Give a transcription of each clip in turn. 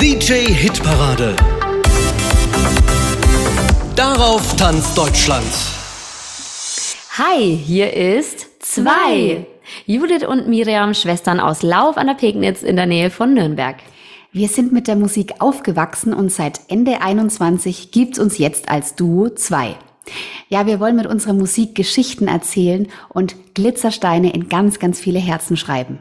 DJ Hitparade. Darauf tanzt Deutschland. Hi, hier ist zwei. Judith und Miriam, Schwestern aus Lauf an der Pegnitz in der Nähe von Nürnberg. Wir sind mit der Musik aufgewachsen und seit Ende 21 gibt's uns jetzt als Duo zwei. Ja, wir wollen mit unserer Musik Geschichten erzählen und Glitzersteine in ganz, ganz viele Herzen schreiben.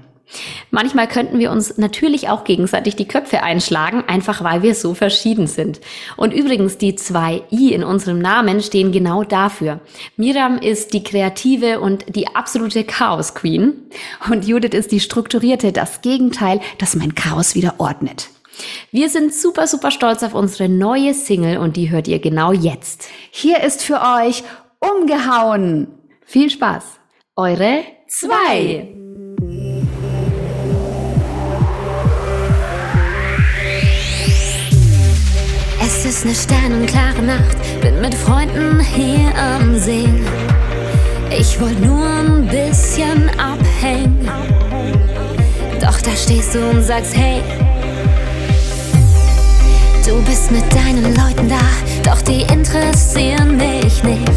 Manchmal könnten wir uns natürlich auch gegenseitig die Köpfe einschlagen, einfach weil wir so verschieden sind. Und übrigens, die zwei I in unserem Namen stehen genau dafür. Miriam ist die kreative und die absolute Chaos Queen. Und Judith ist die strukturierte, das Gegenteil, das mein Chaos wieder ordnet. Wir sind super, super stolz auf unsere neue Single und die hört ihr genau jetzt. Hier ist für euch umgehauen. Viel Spaß. Eure zwei. Ist eine sternenklare Nacht, bin mit Freunden hier am See. Ich wollte nur ein bisschen abhängen. Doch da stehst du und sagst, hey, du bist mit deinen Leuten da, doch die interessieren mich nicht.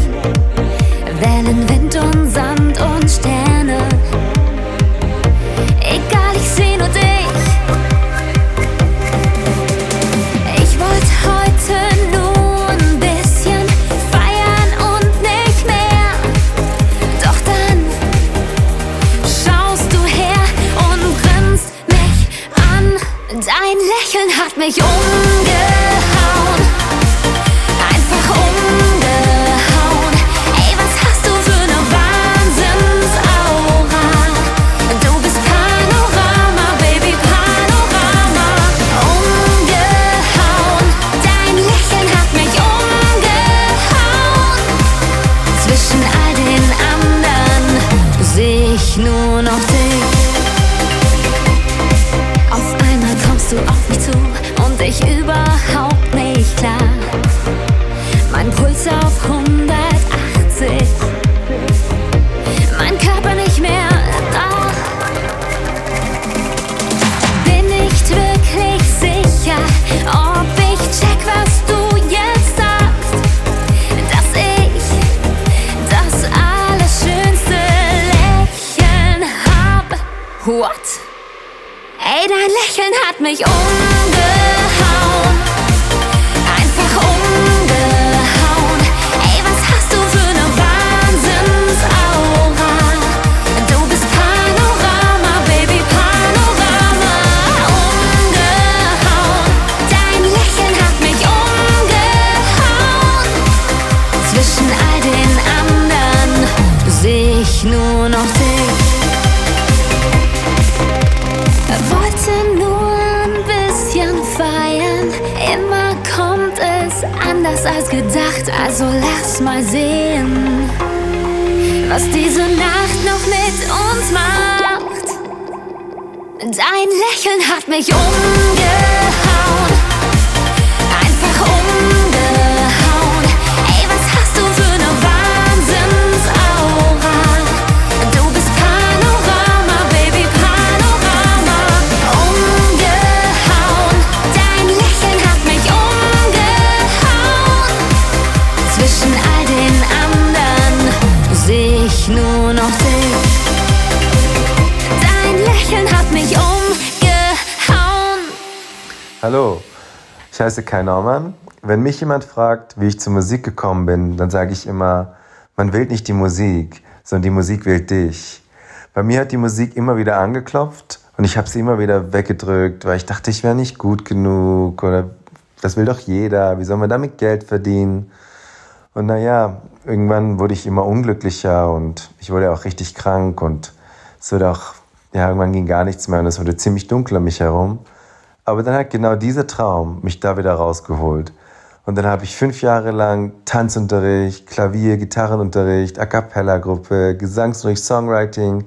Wellen, Also lass mal sehen, was diese Nacht noch mit uns macht. Dein Lächeln hat mich umgehauen. Heiße Kai Naumann. Wenn mich jemand fragt, wie ich zur Musik gekommen bin, dann sage ich immer, man wählt nicht die Musik, sondern die Musik wählt dich. Bei mir hat die Musik immer wieder angeklopft und ich habe sie immer wieder weggedrückt, weil ich dachte, ich wäre nicht gut genug oder das will doch jeder, wie soll man damit Geld verdienen? Und naja, irgendwann wurde ich immer unglücklicher und ich wurde auch richtig krank und es wurde auch, ja, irgendwann ging gar nichts mehr und es wurde ziemlich dunkel um mich herum. Aber dann hat genau dieser Traum mich da wieder rausgeholt. Und dann habe ich fünf Jahre lang Tanzunterricht, Klavier, Gitarrenunterricht, A Cappella-Gruppe, Gesangsunterricht, Songwriting.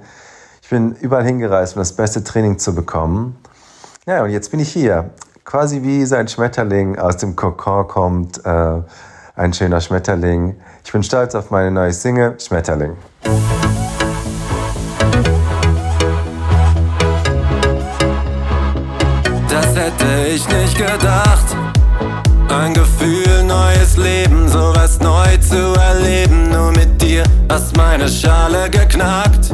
Ich bin überall hingereist, um das beste Training zu bekommen. Ja, und jetzt bin ich hier. Quasi wie so ein Schmetterling aus dem Kokon kommt, äh, ein schöner Schmetterling. Ich bin stolz auf meine neue Single, Schmetterling. Ich nicht gedacht. Ein Gefühl, neues Leben, sowas neu zu erleben. Nur mit dir hast meine Schale geknackt.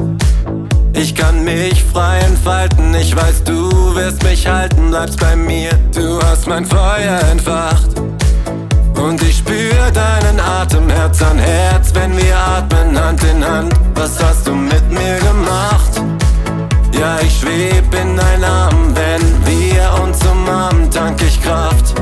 Ich kann mich frei entfalten, ich weiß, du wirst mich halten, bleibst bei mir. Du hast mein Feuer entfacht. Und ich spür deinen Atem Herz an Herz, wenn wir atmen Hand in Hand. Was hast du mit mir gemacht? Ja, ich schweb in deinen Arm, wenn wir uns umarmen, tank ich Kraft.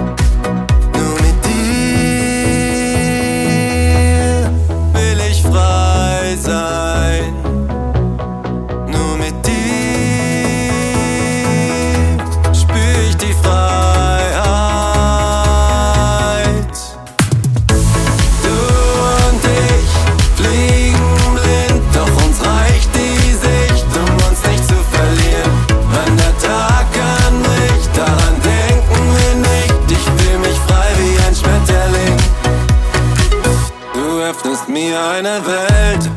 mir eine Welt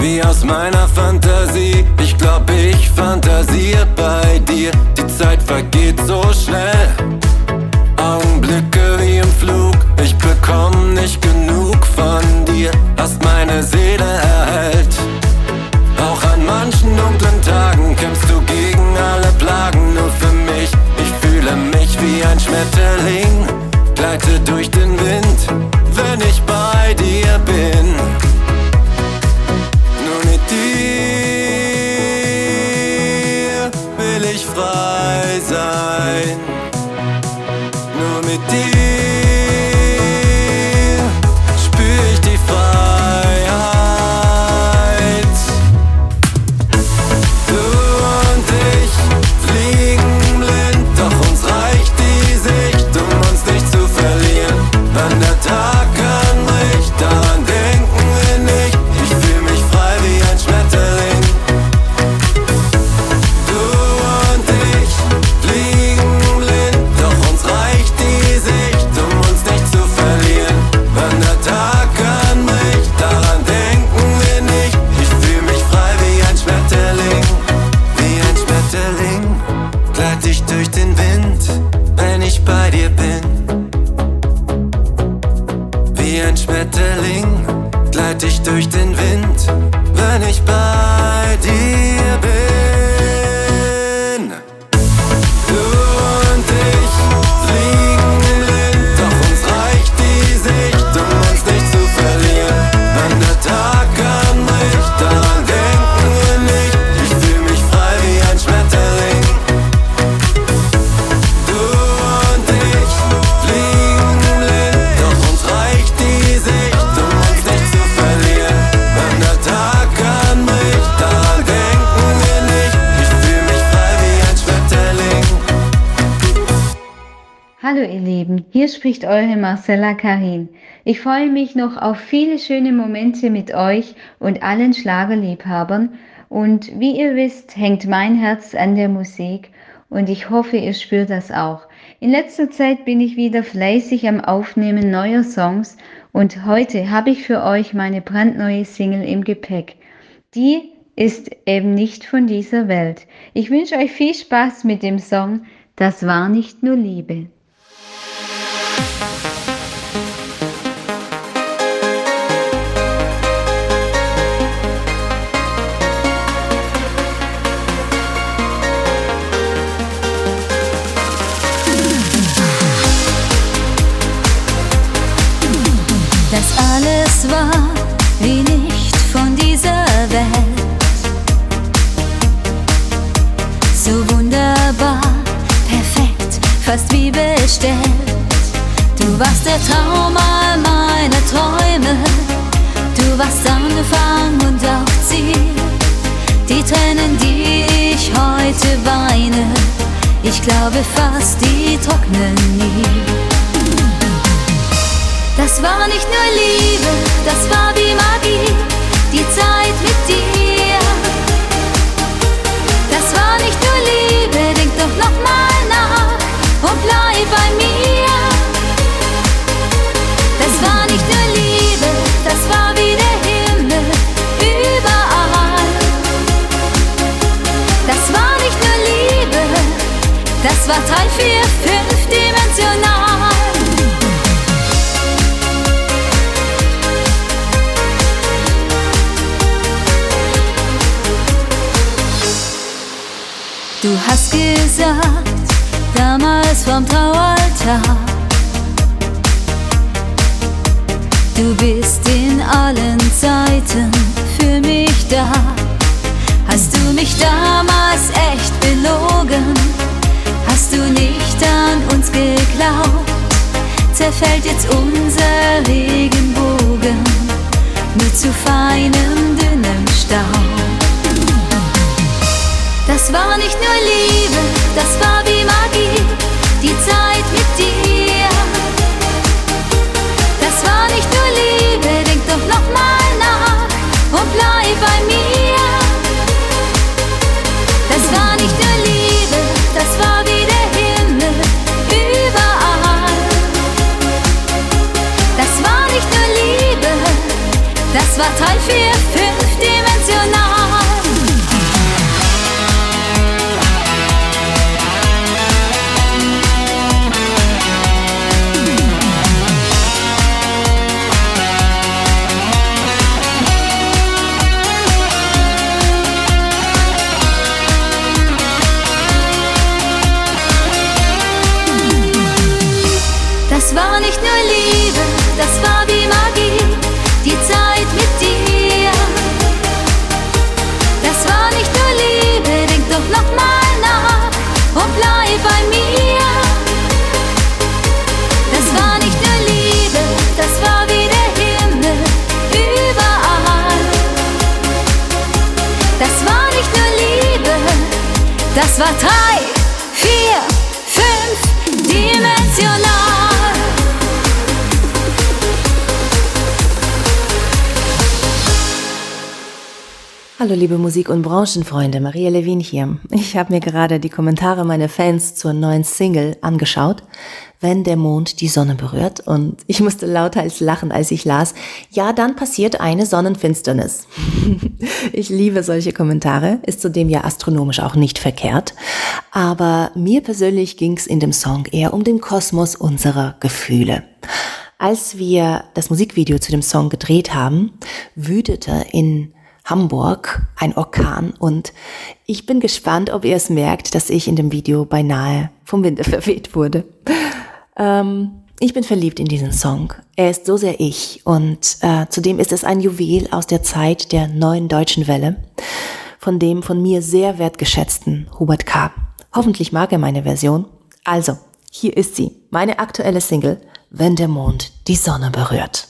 wie aus meiner Fantasie. Ich glaub, ich fantasiere bei dir. do Schmetterling, gleite ich durch den Wind, wenn ich bei dir spricht eure Marcella Karin. Ich freue mich noch auf viele schöne Momente mit euch und allen Schlagerliebhabern. Und wie ihr wisst, hängt mein Herz an der Musik und ich hoffe, ihr spürt das auch. In letzter Zeit bin ich wieder fleißig am Aufnehmen neuer Songs und heute habe ich für euch meine brandneue Single im Gepäck. Die ist eben nicht von dieser Welt. Ich wünsche euch viel Spaß mit dem Song Das war nicht nur Liebe. Alles war wie nicht von dieser Welt. So wunderbar, perfekt, fast wie bestellt. Du warst der Traum all meiner Träume. Du warst Anfang und auch Ziel. Die Tränen, die ich heute weine, ich glaube fast, die trocknen nie. Das war nicht nur Liebe, das war wie Magie, die Zeit mit dir. Das war nicht nur Liebe, denk doch noch mal nach und bleib bei mir. Traualtar, du bist in allen Zeiten für mich da. Hast du mich damals echt belogen? Hast du nicht an uns geglaubt? Zerfällt jetzt unser Regenbogen Hallo liebe Musik- und Branchenfreunde, Maria Levin hier. Ich habe mir gerade die Kommentare meiner Fans zur neuen Single angeschaut, Wenn der Mond die Sonne berührt und ich musste lauthals lachen, als ich las, ja, dann passiert eine Sonnenfinsternis. ich liebe solche Kommentare, ist zudem ja astronomisch auch nicht verkehrt, aber mir persönlich ging's in dem Song eher um den Kosmos unserer Gefühle. Als wir das Musikvideo zu dem Song gedreht haben, wütete in Hamburg ein Orkan und ich bin gespannt, ob ihr es merkt, dass ich in dem Video beinahe vom Winde verweht wurde. Ähm, ich bin verliebt in diesen Song. Er ist so sehr ich und äh, zudem ist es ein Juwel aus der Zeit der neuen deutschen Welle von dem von mir sehr wertgeschätzten Hubert K. Hoffentlich mag er meine Version. Also, hier ist sie, meine aktuelle Single, Wenn der Mond die Sonne berührt.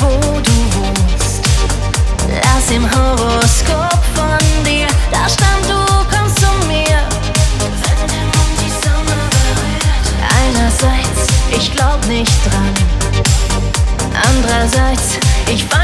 Wo du wohnst. Lass im Horoskop von dir, da stand, du kommst zu mir. Einerseits, ich glaub nicht dran. Andererseits, ich fang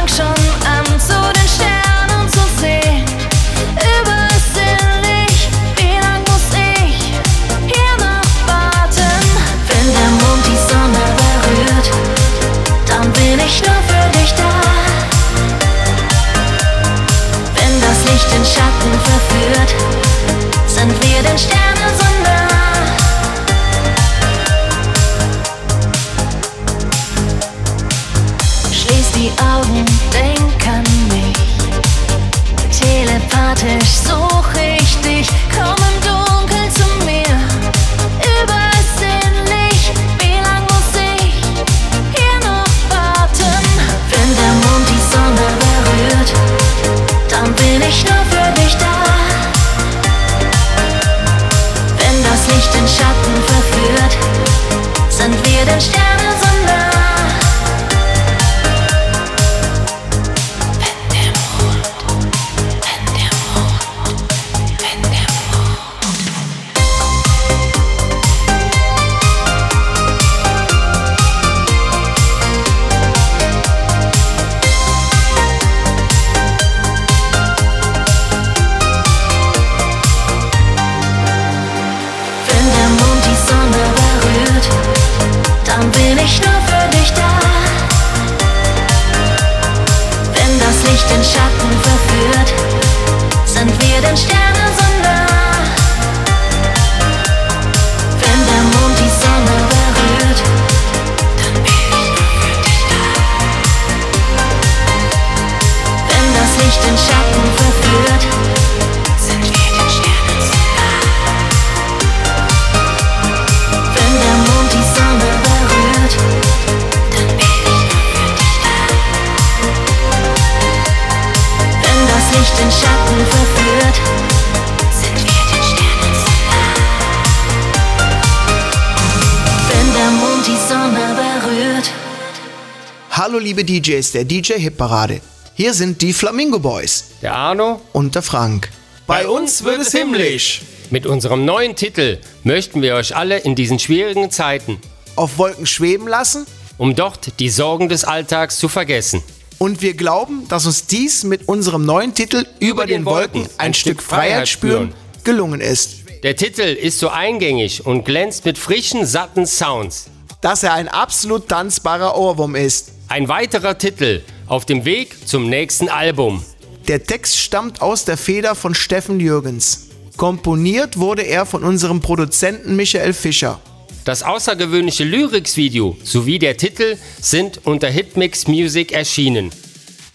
Hallo liebe DJs der DJ Hit Parade. Hier sind die Flamingo Boys Der Arno? und der Frank. Bei uns wird es himmlisch. Mit unserem neuen Titel möchten wir euch alle in diesen schwierigen Zeiten, Auf Wolken schweben lassen um dort die Sorgen des Alltags zu vergessen. und wir glauben, dass uns dies mit unserem neuen Titel Über, den, Wolken ein Stück Freiheit spüren gelungen ist. Der Titel ist so eingängig und glänzt mit frischen, satten Sounds. Dass er ein absolut tanzbarer Ohrwurm ist. Ein weiterer Titel auf dem Weg zum nächsten Album. Der Text stammt aus der Feder von Steffen Jürgens. Komponiert wurde er von unserem Produzenten Michael Fischer. Das außergewöhnliche Lyrics-Video sowie der Titel sind unter Hitmix Music erschienen.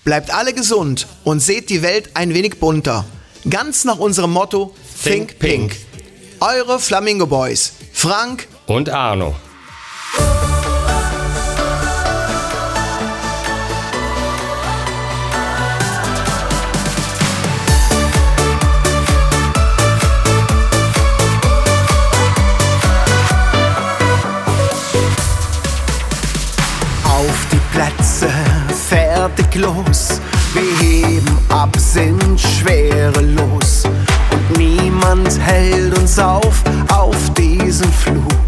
Bleibt alle gesund und seht die Welt ein wenig bunter. Ganz nach unserem Motto Think, Think Pink. Pink. Eure Flamingo Boys. Frank, Und Arno. Los. Wir heben ab, sind schwerelos. Und niemand hält uns auf, auf diesem Flug.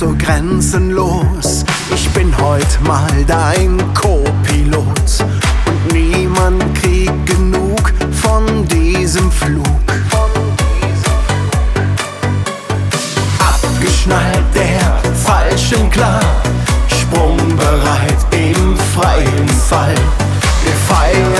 So grenzenlos. Ich bin heut mal dein Co-Pilot. Und niemand kriegt genug von diesem Flug. Abgeschnallt der Falschen klar, sprungbereit im freien Fall. Wir feiern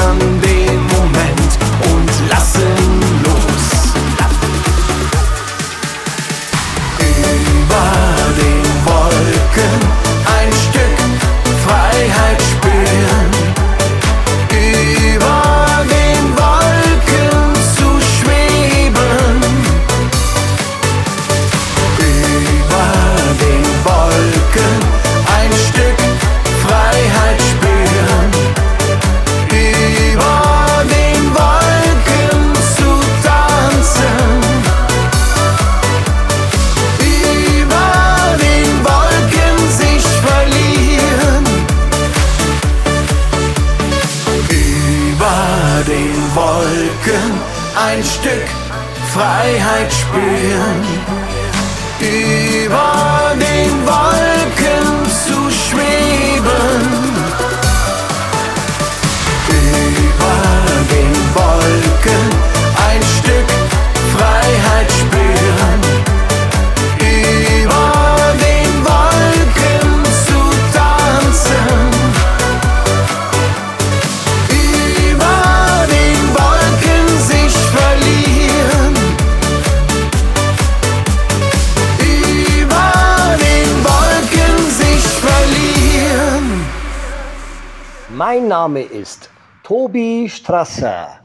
Name ist Tobi Strasser.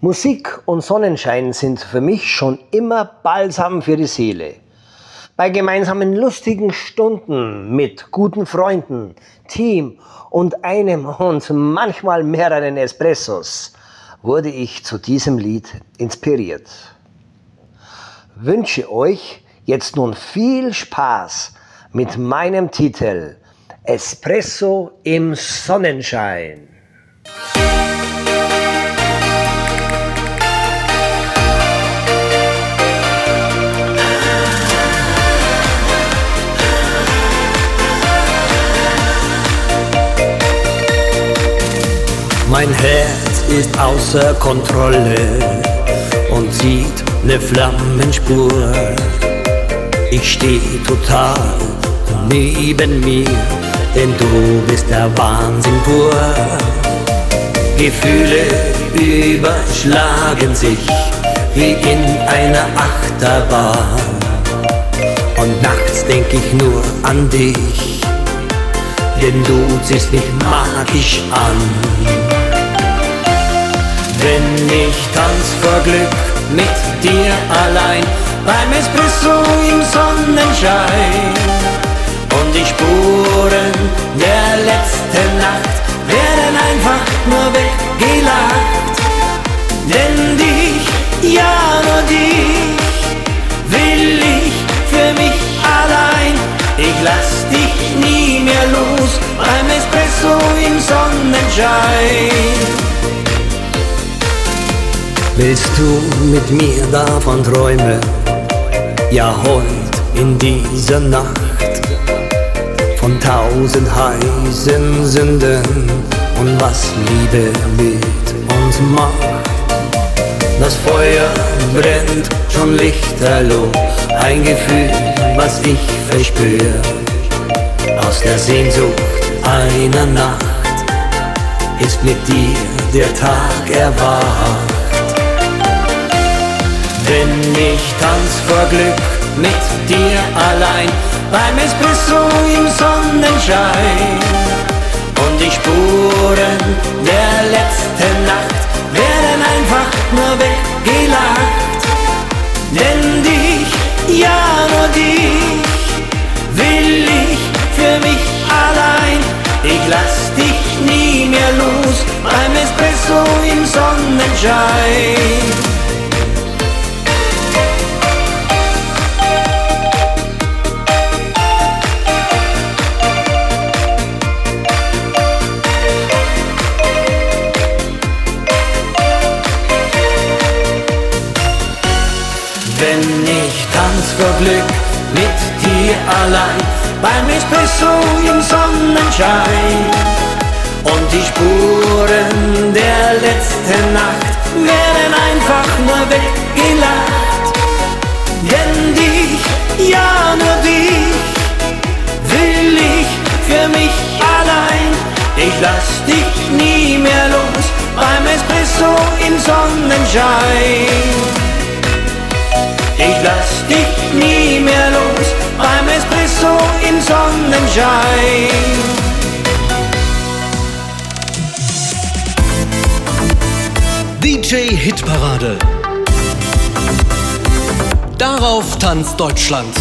Musik und Sonnenschein sind für mich schon immer Balsam für die Seele. Bei gemeinsamen lustigen Stunden mit guten Freunden, Team und einem und manchmal mehreren Espressos wurde ich zu diesem Lied inspiriert. Wünsche euch jetzt nun viel Spaß mit meinem Titel Espresso im Sonnenschein. Mein Herz ist außer Kontrolle und sieht ne Flammenspur. Ich steh total neben mir, denn du bist der Wahnsinn pur. Gefühle überschlagen sich wie in einer Achterbahn. Und nachts denk ich nur an dich, denn du ziehst mich magisch an. Wenn ich tanz vor Glück mit dir allein, beim Espresso im Sonnenschein und die Spuren der letzten Nacht werden einfach nur weggelacht. Denn dich, ja nur dich, will ich für mich allein. Ich lass dich nie mehr los beim Espresso im Sonnenschein. Willst du mit mir davon träumen? Ja, heut in dieser Nacht von tausend heißen Sünden und was Liebe mit uns macht. Das Feuer brennt schon lichterloh, ein Gefühl, was ich verspür. Aus der Sehnsucht einer Nacht ist mit dir der Tag erwacht. Wenn ich tanz vor Glück mit dir allein, beim Espresso im Sonnenschein und die Spuren der letzten Nacht werden einfach nur weggelacht. Denn dich, ja nur dich, will ich für mich allein. Ich lass dich nie mehr los beim Espresso im Sonnenschein. Allein beim Espresso im Sonnenschein und die Spuren der letzten Nacht werden einfach nur weggelacht. Denn dich, ja nur dich, will ich für mich allein. Ich lass dich nie mehr los beim Espresso im Sonnenschein. Espresso im Sonnenschein. DJ Hitparade. Darauf tanzt Deutschland.